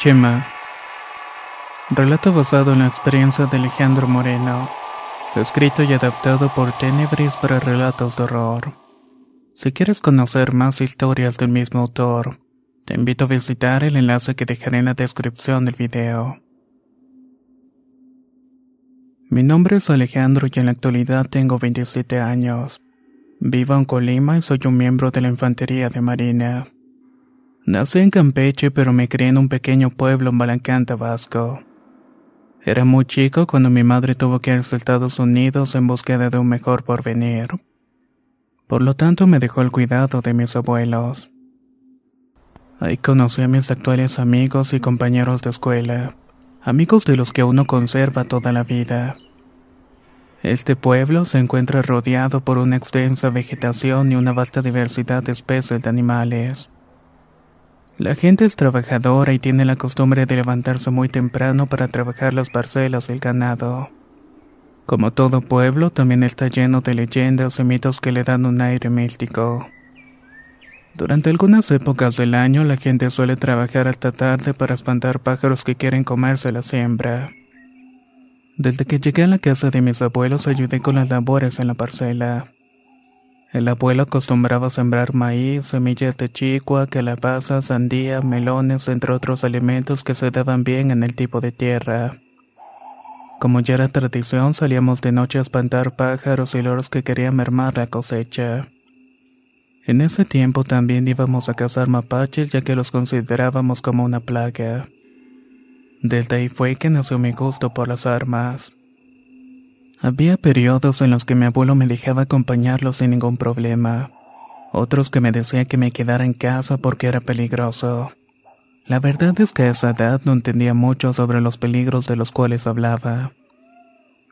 Chema. Relato basado en la experiencia de Alejandro Moreno. Escrito y adaptado por Tenebris para relatos de horror. Si quieres conocer más historias del mismo autor, te invito a visitar el enlace que dejaré en la descripción del video. Mi nombre es Alejandro y en la actualidad tengo 27 años. Vivo en Colima y soy un miembro de la Infantería de Marina. Nací en Campeche, pero me crié en un pequeño pueblo en Balancán, Tabasco. Era muy chico cuando mi madre tuvo que ir a Estados Unidos en búsqueda de un mejor porvenir. Por lo tanto, me dejó el cuidado de mis abuelos. Ahí conocí a mis actuales amigos y compañeros de escuela, amigos de los que uno conserva toda la vida. Este pueblo se encuentra rodeado por una extensa vegetación y una vasta diversidad de especies de animales. La gente es trabajadora y tiene la costumbre de levantarse muy temprano para trabajar las parcelas del ganado. Como todo pueblo, también está lleno de leyendas y mitos que le dan un aire místico. Durante algunas épocas del año, la gente suele trabajar hasta tarde para espantar pájaros que quieren comerse la siembra. Desde que llegué a la casa de mis abuelos, ayudé con las labores en la parcela. El abuelo acostumbraba sembrar maíz, semillas de chicua, calabaza, sandía, melones, entre otros alimentos que se daban bien en el tipo de tierra. Como ya era tradición, salíamos de noche a espantar pájaros y loros que querían mermar la cosecha. En ese tiempo también íbamos a cazar mapaches ya que los considerábamos como una plaga. Desde ahí fue que nació mi gusto por las armas. Había periodos en los que mi abuelo me dejaba acompañarlo sin ningún problema. Otros que me decía que me quedara en casa porque era peligroso. La verdad es que a esa edad no entendía mucho sobre los peligros de los cuales hablaba.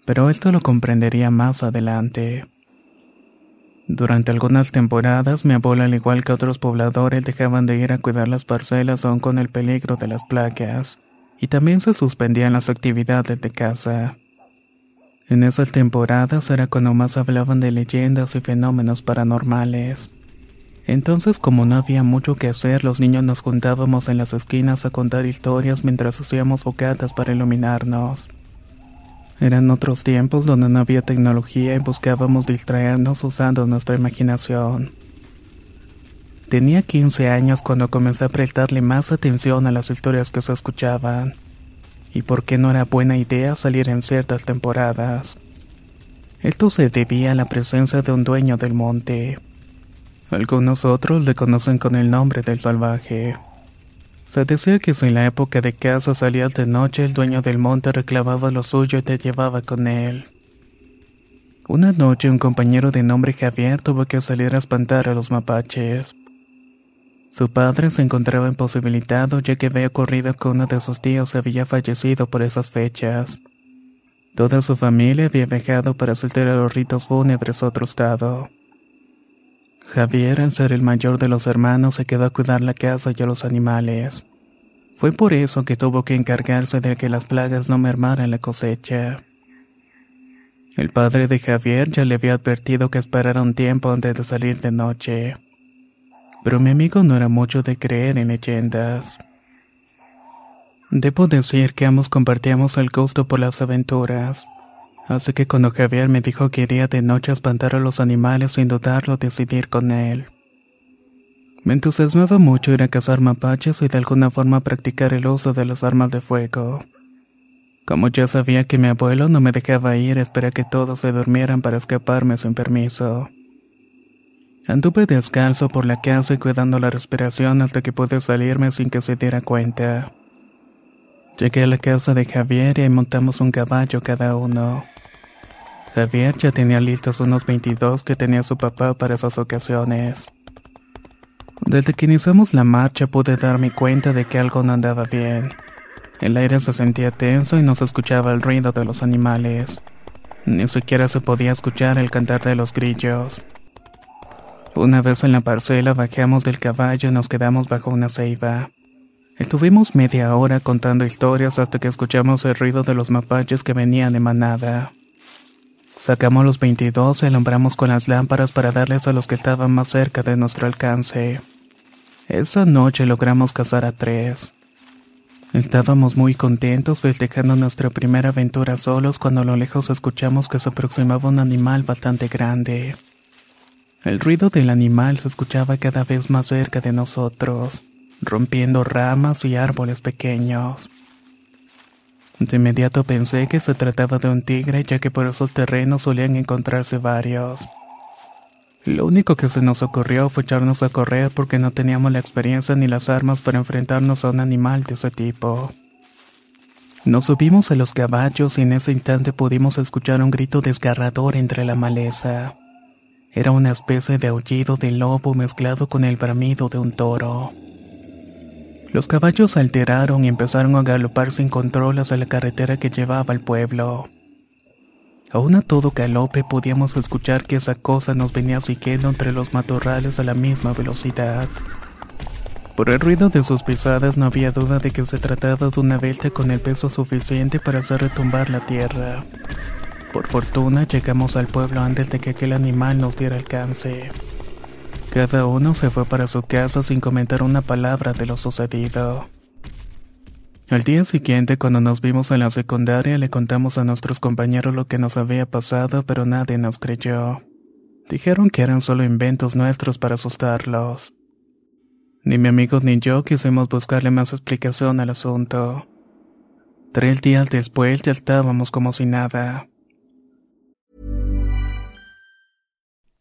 Pero esto lo comprendería más adelante. Durante algunas temporadas, mi abuelo, al igual que otros pobladores, dejaban de ir a cuidar las parcelas aún con el peligro de las plagas, y también se suspendían las actividades de casa. En esas temporadas era cuando más hablaban de leyendas y fenómenos paranormales. Entonces, como no había mucho que hacer, los niños nos juntábamos en las esquinas a contar historias mientras hacíamos bocatas para iluminarnos. Eran otros tiempos donde no había tecnología y buscábamos distraernos usando nuestra imaginación. Tenía 15 años cuando comencé a prestarle más atención a las historias que se escuchaban y por qué no era buena idea salir en ciertas temporadas. Esto se debía a la presencia de un dueño del monte. Algunos otros le conocen con el nombre del salvaje. Se decía que si en la época de caza salías de noche, el dueño del monte reclamaba lo suyo y te llevaba con él. Una noche un compañero de nombre Javier tuvo que salir a espantar a los mapaches. Su padre se encontraba imposibilitado ya que había ocurrido que uno de sus tíos había fallecido por esas fechas. Toda su familia había viajado para asistir a los ritos fúnebres a otro estado. Javier, al ser el mayor de los hermanos, se quedó a cuidar la casa y a los animales. Fue por eso que tuvo que encargarse de que las plagas no mermaran la cosecha. El padre de Javier ya le había advertido que esperara un tiempo antes de salir de noche pero mi amigo no era mucho de creer en leyendas. Debo decir que ambos compartíamos el gusto por las aventuras, así que cuando Javier me dijo que iría de noche a espantar a los animales sin dudarlo decidir con él. Me entusiasmaba mucho ir a cazar mapaches y de alguna forma practicar el uso de las armas de fuego. Como ya sabía que mi abuelo no me dejaba ir, esperé a que todos se durmieran para escaparme sin permiso. Anduve descalzo por la casa y cuidando la respiración hasta que pude salirme sin que se diera cuenta. Llegué a la casa de Javier y montamos un caballo cada uno. Javier ya tenía listos unos 22 que tenía su papá para esas ocasiones. Desde que iniciamos la marcha pude darme cuenta de que algo no andaba bien. El aire se sentía tenso y no se escuchaba el ruido de los animales. Ni siquiera se podía escuchar el cantar de los grillos. Una vez en la parcela bajamos del caballo y nos quedamos bajo una ceiba. Estuvimos media hora contando historias hasta que escuchamos el ruido de los mapaches que venían de manada. Sacamos los 22 y alumbramos con las lámparas para darles a los que estaban más cerca de nuestro alcance. Esa noche logramos cazar a tres. Estábamos muy contentos festejando nuestra primera aventura solos cuando a lo lejos escuchamos que se aproximaba un animal bastante grande. El ruido del animal se escuchaba cada vez más cerca de nosotros, rompiendo ramas y árboles pequeños. De inmediato pensé que se trataba de un tigre ya que por esos terrenos solían encontrarse varios. Lo único que se nos ocurrió fue echarnos a correr porque no teníamos la experiencia ni las armas para enfrentarnos a un animal de ese tipo. Nos subimos a los caballos y en ese instante pudimos escuchar un grito desgarrador entre la maleza. Era una especie de aullido de lobo mezclado con el bramido de un toro. Los caballos se alteraron y empezaron a galopar sin control hacia la carretera que llevaba al pueblo. Aún a todo galope podíamos escuchar que esa cosa nos venía siguiendo entre los matorrales a la misma velocidad. Por el ruido de sus pisadas no había duda de que se trataba de una bestia con el peso suficiente para hacer retumbar la tierra. Por fortuna llegamos al pueblo antes de que aquel animal nos diera alcance. Cada uno se fue para su casa sin comentar una palabra de lo sucedido. Al día siguiente, cuando nos vimos en la secundaria, le contamos a nuestros compañeros lo que nos había pasado, pero nadie nos creyó. Dijeron que eran solo inventos nuestros para asustarlos. Ni mi amigo ni yo quisimos buscarle más explicación al asunto. Tres días después ya estábamos como si nada.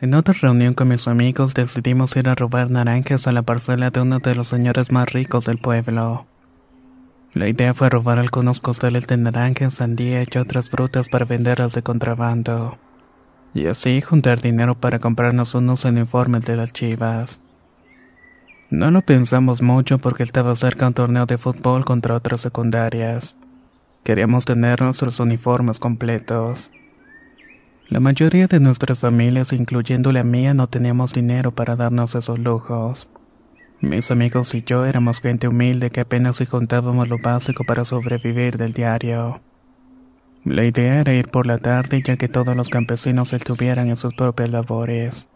En otra reunión con mis amigos decidimos ir a robar naranjas a la parcela de uno de los señores más ricos del pueblo. La idea fue robar algunos costales de naranja, sandía y otras frutas para venderlas de contrabando. Y así juntar dinero para comprarnos unos uniformes de las chivas. No lo pensamos mucho porque estaba cerca un torneo de fútbol contra otras secundarias. Queríamos tener nuestros uniformes completos. La mayoría de nuestras familias, incluyendo la mía, no teníamos dinero para darnos esos lujos. Mis amigos y yo éramos gente humilde que apenas si juntábamos lo básico para sobrevivir del diario. La idea era ir por la tarde ya que todos los campesinos estuvieran en sus propias labores.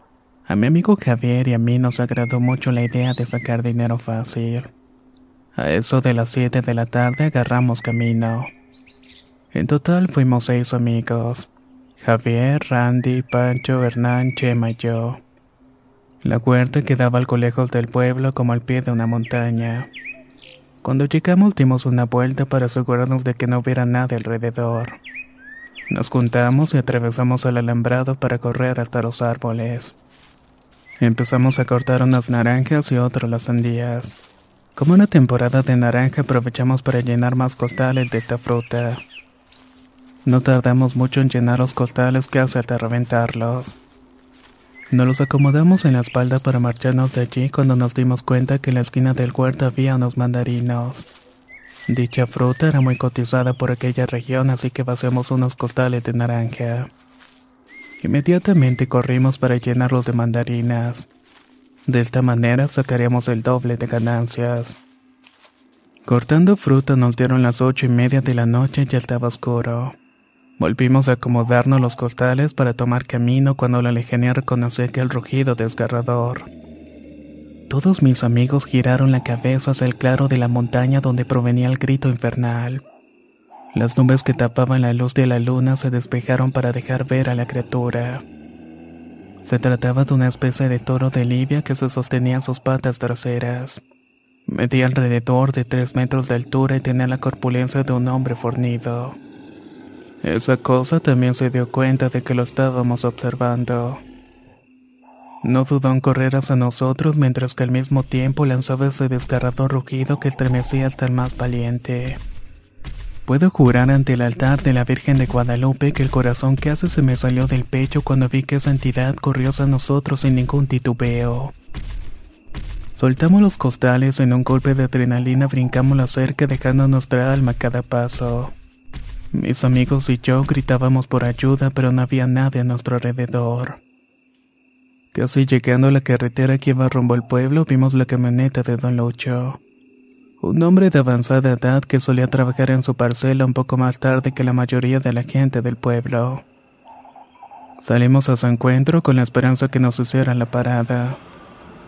A mi amigo Javier y a mí nos agradó mucho la idea de sacar dinero fácil. A eso de las 7 de la tarde agarramos camino. En total fuimos seis amigos. Javier, Randy, Pancho, Hernán, Chema y yo. La huerta quedaba algo lejos del pueblo como al pie de una montaña. Cuando llegamos dimos una vuelta para asegurarnos de que no hubiera nada alrededor. Nos juntamos y atravesamos el alambrado para correr hasta los árboles. Empezamos a cortar unas naranjas y otras las sandías. Como una temporada de naranja aprovechamos para llenar más costales de esta fruta. No tardamos mucho en llenar los costales casi hasta reventarlos. Nos los acomodamos en la espalda para marcharnos de allí cuando nos dimos cuenta que en la esquina del huerto había unos mandarinos. Dicha fruta era muy cotizada por aquella región, así que vaciamos unos costales de naranja. Inmediatamente corrimos para llenarlos de mandarinas. De esta manera sacaríamos el doble de ganancias. Cortando fruta nos dieron las ocho y media de la noche y ya estaba oscuro. Volvimos a acomodarnos los costales para tomar camino cuando la lejanía reconoció aquel rugido desgarrador. Todos mis amigos giraron la cabeza hacia el claro de la montaña donde provenía el grito infernal. Las nubes que tapaban la luz de la luna se despejaron para dejar ver a la criatura. Se trataba de una especie de toro de Libia que se sostenía en sus patas traseras. Medía alrededor de tres metros de altura y tenía la corpulencia de un hombre fornido. Esa cosa también se dio cuenta de que lo estábamos observando. No dudó en correr hacia nosotros mientras que al mismo tiempo lanzaba ese desgarrador rugido que estremecía hasta el más valiente. Puedo jurar ante el altar de la Virgen de Guadalupe que el corazón casi se me salió del pecho cuando vi que esa entidad corrió hacia nosotros sin ningún titubeo. Soltamos los costales en un golpe de adrenalina brincamos la cerca dejando nuestra alma a cada paso. Mis amigos y yo gritábamos por ayuda, pero no había nadie a nuestro alrededor. Casi llegando a la carretera que iba rumbo al pueblo, vimos la camioneta de Don Lucho. Un hombre de avanzada edad que solía trabajar en su parcela un poco más tarde que la mayoría de la gente del pueblo. Salimos a su encuentro con la esperanza que nos hiciera la parada.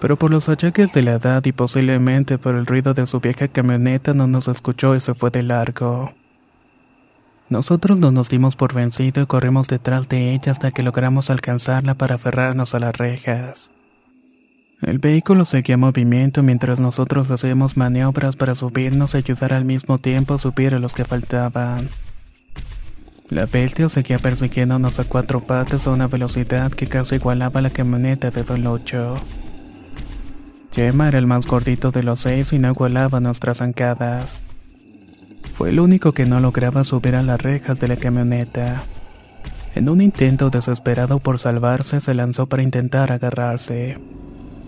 Pero por los achaques de la edad y posiblemente por el ruido de su vieja camioneta no nos escuchó y se fue de largo. Nosotros no nos dimos por vencido y corrimos detrás de ella hasta que logramos alcanzarla para aferrarnos a las rejas. El vehículo seguía en movimiento mientras nosotros hacíamos maniobras para subirnos y ayudar al mismo tiempo a subir a los que faltaban. La bestia seguía persiguiéndonos a cuatro patas a una velocidad que casi igualaba la camioneta de Don Lucho. Gemma era el más gordito de los seis y no igualaba nuestras zancadas. Fue el único que no lograba subir a las rejas de la camioneta. En un intento desesperado por salvarse, se lanzó para intentar agarrarse.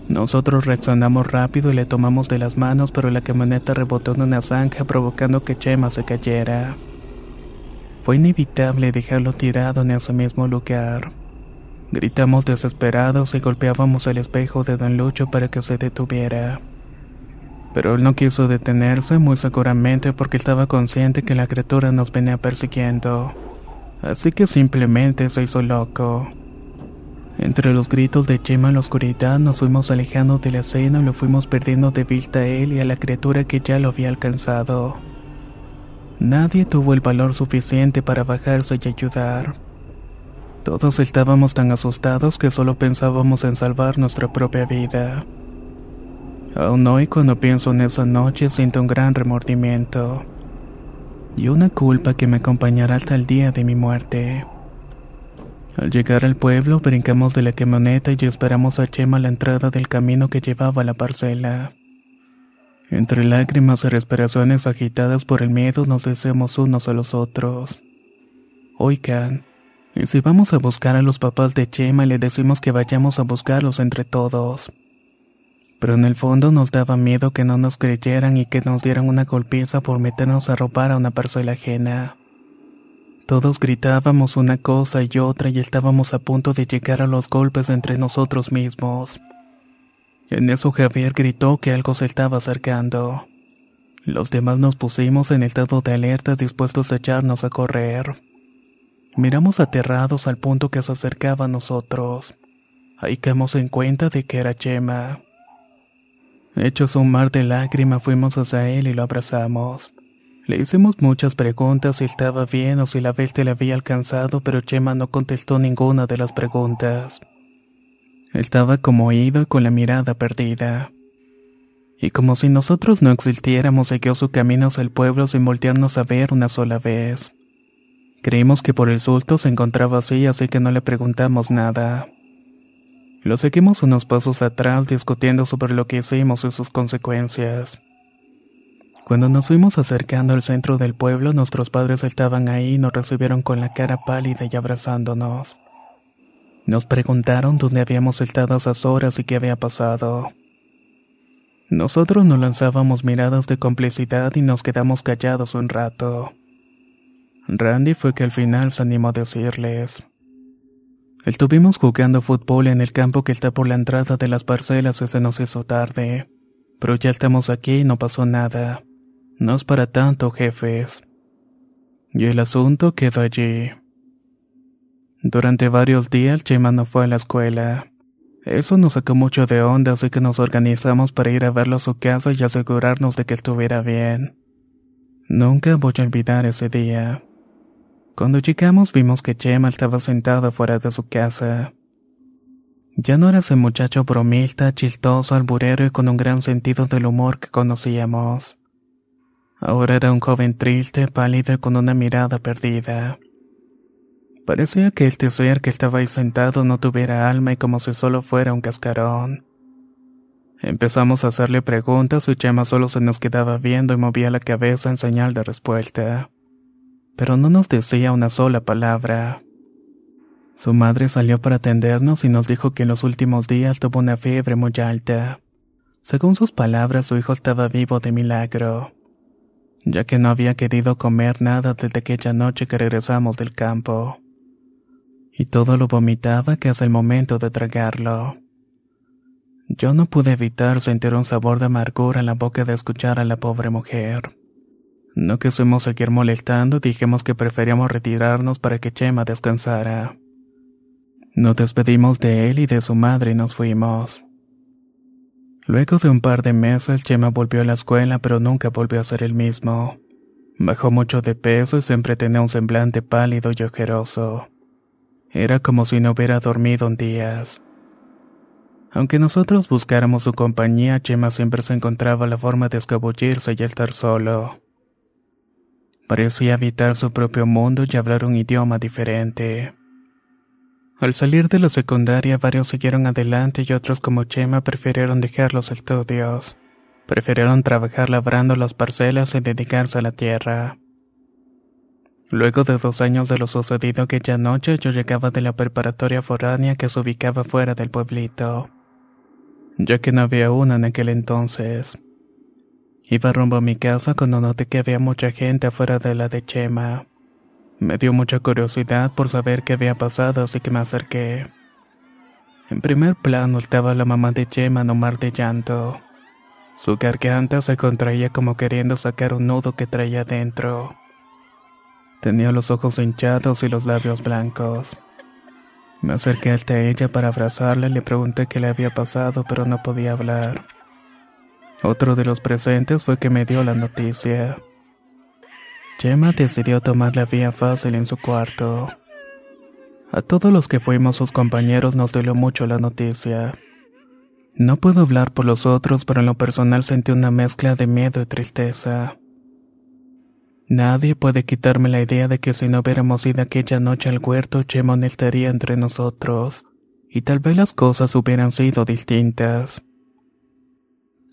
Nosotros reaccionamos rápido y le tomamos de las manos, pero la camioneta rebotó en una zanja provocando que Chema se cayera. Fue inevitable dejarlo tirado en ese mismo lugar. Gritamos desesperados y golpeábamos el espejo de Don Lucho para que se detuviera. Pero él no quiso detenerse muy seguramente porque estaba consciente que la criatura nos venía persiguiendo. Así que simplemente se hizo loco. Entre los gritos de Chema en la oscuridad nos fuimos alejando de la escena y lo fuimos perdiendo de vista a él y a la criatura que ya lo había alcanzado. Nadie tuvo el valor suficiente para bajarse y ayudar. Todos estábamos tan asustados que solo pensábamos en salvar nuestra propia vida. Aún hoy cuando pienso en esa noche siento un gran remordimiento y una culpa que me acompañará hasta el día de mi muerte. Al llegar al pueblo brincamos de la camioneta y esperamos a Chema a la entrada del camino que llevaba a la parcela. Entre lágrimas y respiraciones agitadas por el miedo nos deseamos unos a los otros. Oigan, ¿y si vamos a buscar a los papás de Chema y le decimos que vayamos a buscarlos entre todos? Pero en el fondo nos daba miedo que no nos creyeran y que nos dieran una golpiza por meternos a robar a una persona ajena. Todos gritábamos una cosa y otra y estábamos a punto de llegar a los golpes entre nosotros mismos. En eso Javier gritó que algo se estaba acercando. Los demás nos pusimos en estado de alerta dispuestos a echarnos a correr. Miramos aterrados al punto que se acercaba a nosotros. Ahí caemos en cuenta de que era Chema. Hechos un mar de lágrimas fuimos hacia él y lo abrazamos. Le hicimos muchas preguntas si estaba bien o si la bestia le había alcanzado, pero Chema no contestó ninguna de las preguntas. Estaba como oído y con la mirada perdida. Y como si nosotros no existiéramos, siguió su camino hacia el pueblo sin voltearnos a ver una sola vez. Creímos que por el susto se encontraba así, así que no le preguntamos nada. Lo seguimos unos pasos atrás discutiendo sobre lo que hicimos y sus consecuencias. Cuando nos fuimos acercando al centro del pueblo, nuestros padres estaban ahí y nos recibieron con la cara pálida y abrazándonos. Nos preguntaron dónde habíamos estado esas horas y qué había pasado. Nosotros nos lanzábamos miradas de complicidad y nos quedamos callados un rato. Randy fue que al final se animó a decirles. Estuvimos jugando fútbol en el campo que está por la entrada de las parcelas y se nos hizo tarde. Pero ya estamos aquí y no pasó nada. No es para tanto, jefes. Y el asunto quedó allí. Durante varios días Chema no fue a la escuela. Eso nos sacó mucho de onda, así que nos organizamos para ir a verlo a su casa y asegurarnos de que estuviera bien. Nunca voy a olvidar ese día. Cuando llegamos vimos que Chema estaba sentado fuera de su casa. Ya no era ese muchacho bromista, chistoso, alburero y con un gran sentido del humor que conocíamos. Ahora era un joven triste, pálido con una mirada perdida. Parecía que este ser que estaba ahí sentado no tuviera alma y como si solo fuera un cascarón. Empezamos a hacerle preguntas y Chema solo se nos quedaba viendo y movía la cabeza en señal de respuesta pero no nos decía una sola palabra. Su madre salió para atendernos y nos dijo que en los últimos días tuvo una fiebre muy alta. Según sus palabras, su hijo estaba vivo de milagro, ya que no había querido comer nada desde aquella noche que regresamos del campo. Y todo lo vomitaba casi el momento de tragarlo. Yo no pude evitar sentir un sabor de amargura en la boca de escuchar a la pobre mujer. No quisimos seguir molestando, dijimos que preferíamos retirarnos para que Chema descansara. Nos despedimos de él y de su madre y nos fuimos. Luego de un par de meses, Chema volvió a la escuela, pero nunca volvió a ser el mismo. Bajó mucho de peso y siempre tenía un semblante pálido y ojeroso. Era como si no hubiera dormido en días. Aunque nosotros buscáramos su compañía, Chema siempre se encontraba la forma de escabullirse y estar solo. Parecía habitar su propio mundo y hablar un idioma diferente. Al salir de la secundaria, varios siguieron adelante y otros como Chema prefirieron dejar los estudios. Prefirieron trabajar labrando las parcelas y dedicarse a la tierra. Luego de dos años de lo sucedido aquella noche, yo llegaba de la preparatoria foránea que se ubicaba fuera del pueblito, ya que no había una en aquel entonces. Iba rumbo a mi casa cuando noté que había mucha gente afuera de la de Chema. Me dio mucha curiosidad por saber qué había pasado, así que me acerqué. En primer plano estaba la mamá de Chema en un mar de llanto. Su garganta se contraía como queriendo sacar un nudo que traía dentro. Tenía los ojos hinchados y los labios blancos. Me acerqué hasta ella para abrazarla y le pregunté qué le había pasado, pero no podía hablar. Otro de los presentes fue que me dio la noticia. Gemma decidió tomar la vía fácil en su cuarto. A todos los que fuimos sus compañeros nos dolió mucho la noticia. No puedo hablar por los otros, pero en lo personal sentí una mezcla de miedo y tristeza. Nadie puede quitarme la idea de que si no hubiéramos ido aquella noche al huerto, Chema no estaría entre nosotros, y tal vez las cosas hubieran sido distintas.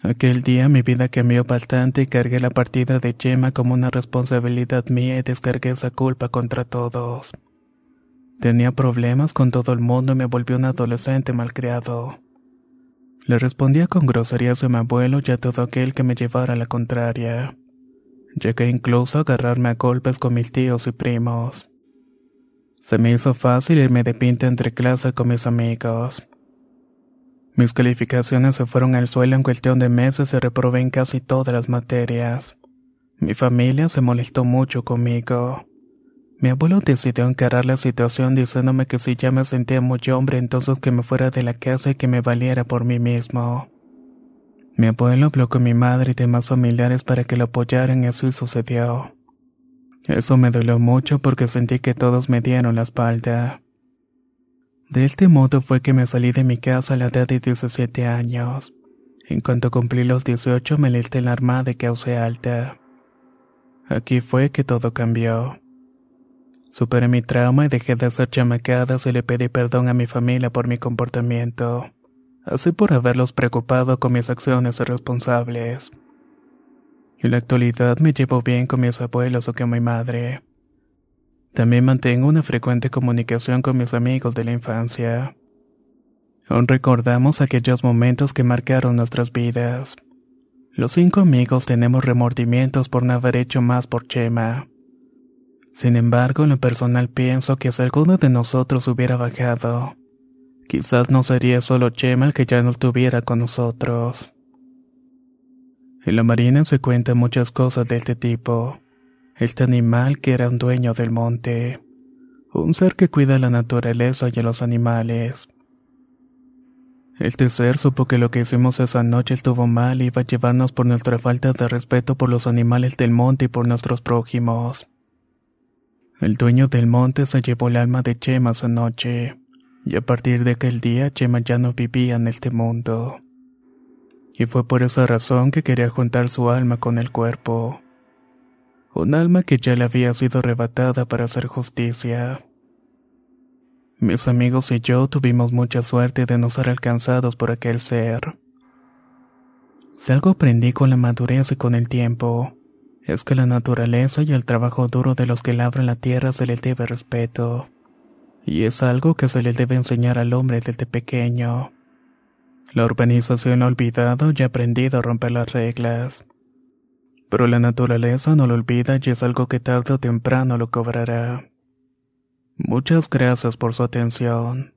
Aquel día mi vida cambió bastante y cargué la partida de Chema como una responsabilidad mía y descargué esa culpa contra todos. Tenía problemas con todo el mundo y me volví un adolescente malcriado. Le respondía con groserías a mi abuelo y a todo aquel que me llevara la contraria. Llegué incluso a agarrarme a golpes con mis tíos y primos. Se me hizo fácil irme de pinta entre clase con mis amigos. Mis calificaciones se fueron al suelo en cuestión de meses y reprobé en casi todas las materias. Mi familia se molestó mucho conmigo. Mi abuelo decidió encarar la situación diciéndome que si ya me sentía muy hombre entonces que me fuera de la casa y que me valiera por mí mismo. Mi abuelo habló con mi madre y demás familiares para que lo apoyaran y eso sucedió. Eso me dolió mucho porque sentí que todos me dieron la espalda. De este modo fue que me salí de mi casa a la edad de 17 años. En cuanto cumplí los 18 me listé en la armada y causé alta. Aquí fue que todo cambió. Superé mi trauma y dejé de hacer chamacadas y le pedí perdón a mi familia por mi comportamiento, así por haberlos preocupado con mis acciones irresponsables. En la actualidad me llevo bien con mis abuelos o con mi madre. También mantengo una frecuente comunicación con mis amigos de la infancia. Aún recordamos aquellos momentos que marcaron nuestras vidas. Los cinco amigos tenemos remordimientos por no haber hecho más por Chema. Sin embargo, en lo personal pienso que si alguno de nosotros hubiera bajado, quizás no sería solo Chema el que ya no estuviera con nosotros. En la marina se cuentan muchas cosas de este tipo. Este animal que era un dueño del monte. Un ser que cuida la naturaleza y a los animales. Este ser supo que lo que hicimos esa noche estuvo mal y iba a llevarnos por nuestra falta de respeto por los animales del monte y por nuestros prójimos. El dueño del monte se llevó el alma de Chema esa noche, y a partir de aquel día Chema ya no vivía en este mundo. Y fue por esa razón que quería juntar su alma con el cuerpo. Un alma que ya le había sido arrebatada para hacer justicia. Mis amigos y yo tuvimos mucha suerte de no ser alcanzados por aquel ser. Si algo aprendí con la madurez y con el tiempo, es que la naturaleza y el trabajo duro de los que labran la tierra se les debe respeto. Y es algo que se les debe enseñar al hombre desde pequeño. La urbanización ha olvidado y aprendido a romper las reglas. Pero la naturaleza no lo olvida y es algo que tarde o temprano lo cobrará. Muchas gracias por su atención.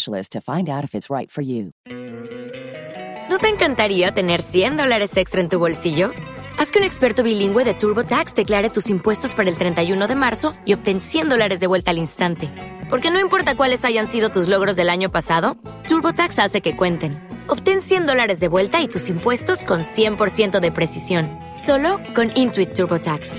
specialist to find out if it's right. ¿No te encantaría tener 100 dólares extra en tu bolsillo? Haz que un experto bilingüe de TurboTax declare tus impuestos para el 31 de marzo y obtén 100 dólares de vuelta al instante. Porque no importa cuáles hayan sido tus logros del año pasado, TurboTax hace que cuenten. Obtén 100 dólares de vuelta y tus impuestos con 100% de precisión, solo con Intuit TurboTax.